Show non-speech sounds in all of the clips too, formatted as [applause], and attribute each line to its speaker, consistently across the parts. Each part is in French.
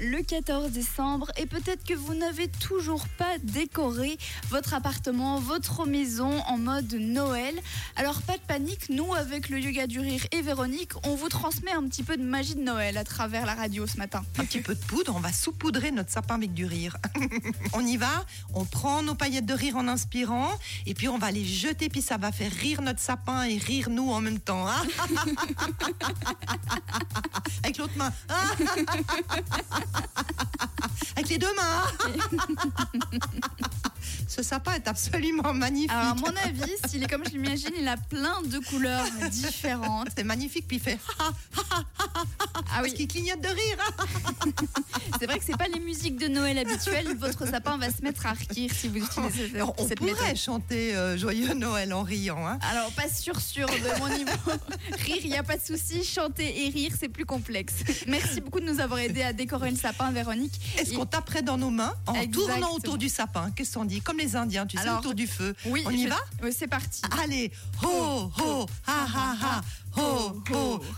Speaker 1: le 14 décembre et peut-être que vous n'avez toujours pas décoré votre appartement, votre maison en mode Noël. Alors pas de panique, nous avec le yoga du rire et Véronique, on vous transmet un petit peu de magie de Noël à travers la radio ce matin.
Speaker 2: Un petit peu de poudre, on va saupoudrer notre sapin avec du rire. [laughs] on y va, on prend nos paillettes de rire en inspirant et puis on va les jeter puis ça va faire rire notre sapin et rire nous en même temps. hein. [laughs] [laughs] avec les deux mains. [laughs] Ce sapin est absolument magnifique.
Speaker 1: Alors à mon avis, s'il est comme je l'imagine, il a plein de couleurs différentes.
Speaker 2: C'est magnifique, puis il fait
Speaker 1: Ah
Speaker 2: parce
Speaker 1: oui,
Speaker 2: qu'il clignote de rire.
Speaker 1: C'est pas les musiques de Noël habituelles. Votre sapin va se mettre à rire si vous utilisez cette,
Speaker 2: on
Speaker 1: cette
Speaker 2: pourrait
Speaker 1: méthode.
Speaker 2: chanter euh, Joyeux Noël en riant. Hein.
Speaker 1: Alors, pas sûr, sûr de mon niveau. [laughs] Rire, il n'y a pas de souci. Chanter et rire, c'est plus complexe. Merci beaucoup de nous avoir aidé à décorer le sapin, Véronique.
Speaker 2: Est-ce
Speaker 1: Et-
Speaker 2: qu'on taperait dans nos mains en
Speaker 1: Exactement.
Speaker 2: tournant autour du sapin? Qu'est-ce qu'on dit? Comme les Indiens, tu sais, autour du feu.
Speaker 1: Oui,
Speaker 2: on y
Speaker 1: je-
Speaker 2: va?
Speaker 1: Oui, C'est parti.
Speaker 2: Allez, ho, ho, ha, ha, ha, ho, ho, ha, ha,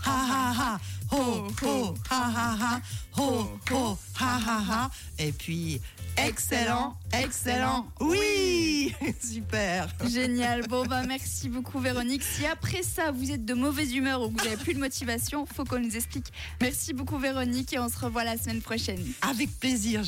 Speaker 2: ha, ho, ho, ha, ha, ha, ho, ho, ha, ha, ha. Et puis, excellent, excellent, oui [laughs] Super
Speaker 1: Génial. Bon, bah, merci beaucoup, Véronique. Si après ça, vous êtes de mauvaise humeur ou que vous n'avez plus de motivation, faut qu'on nous explique. Merci beaucoup, Véronique, et on se revoit la semaine prochaine.
Speaker 2: Avec plaisir,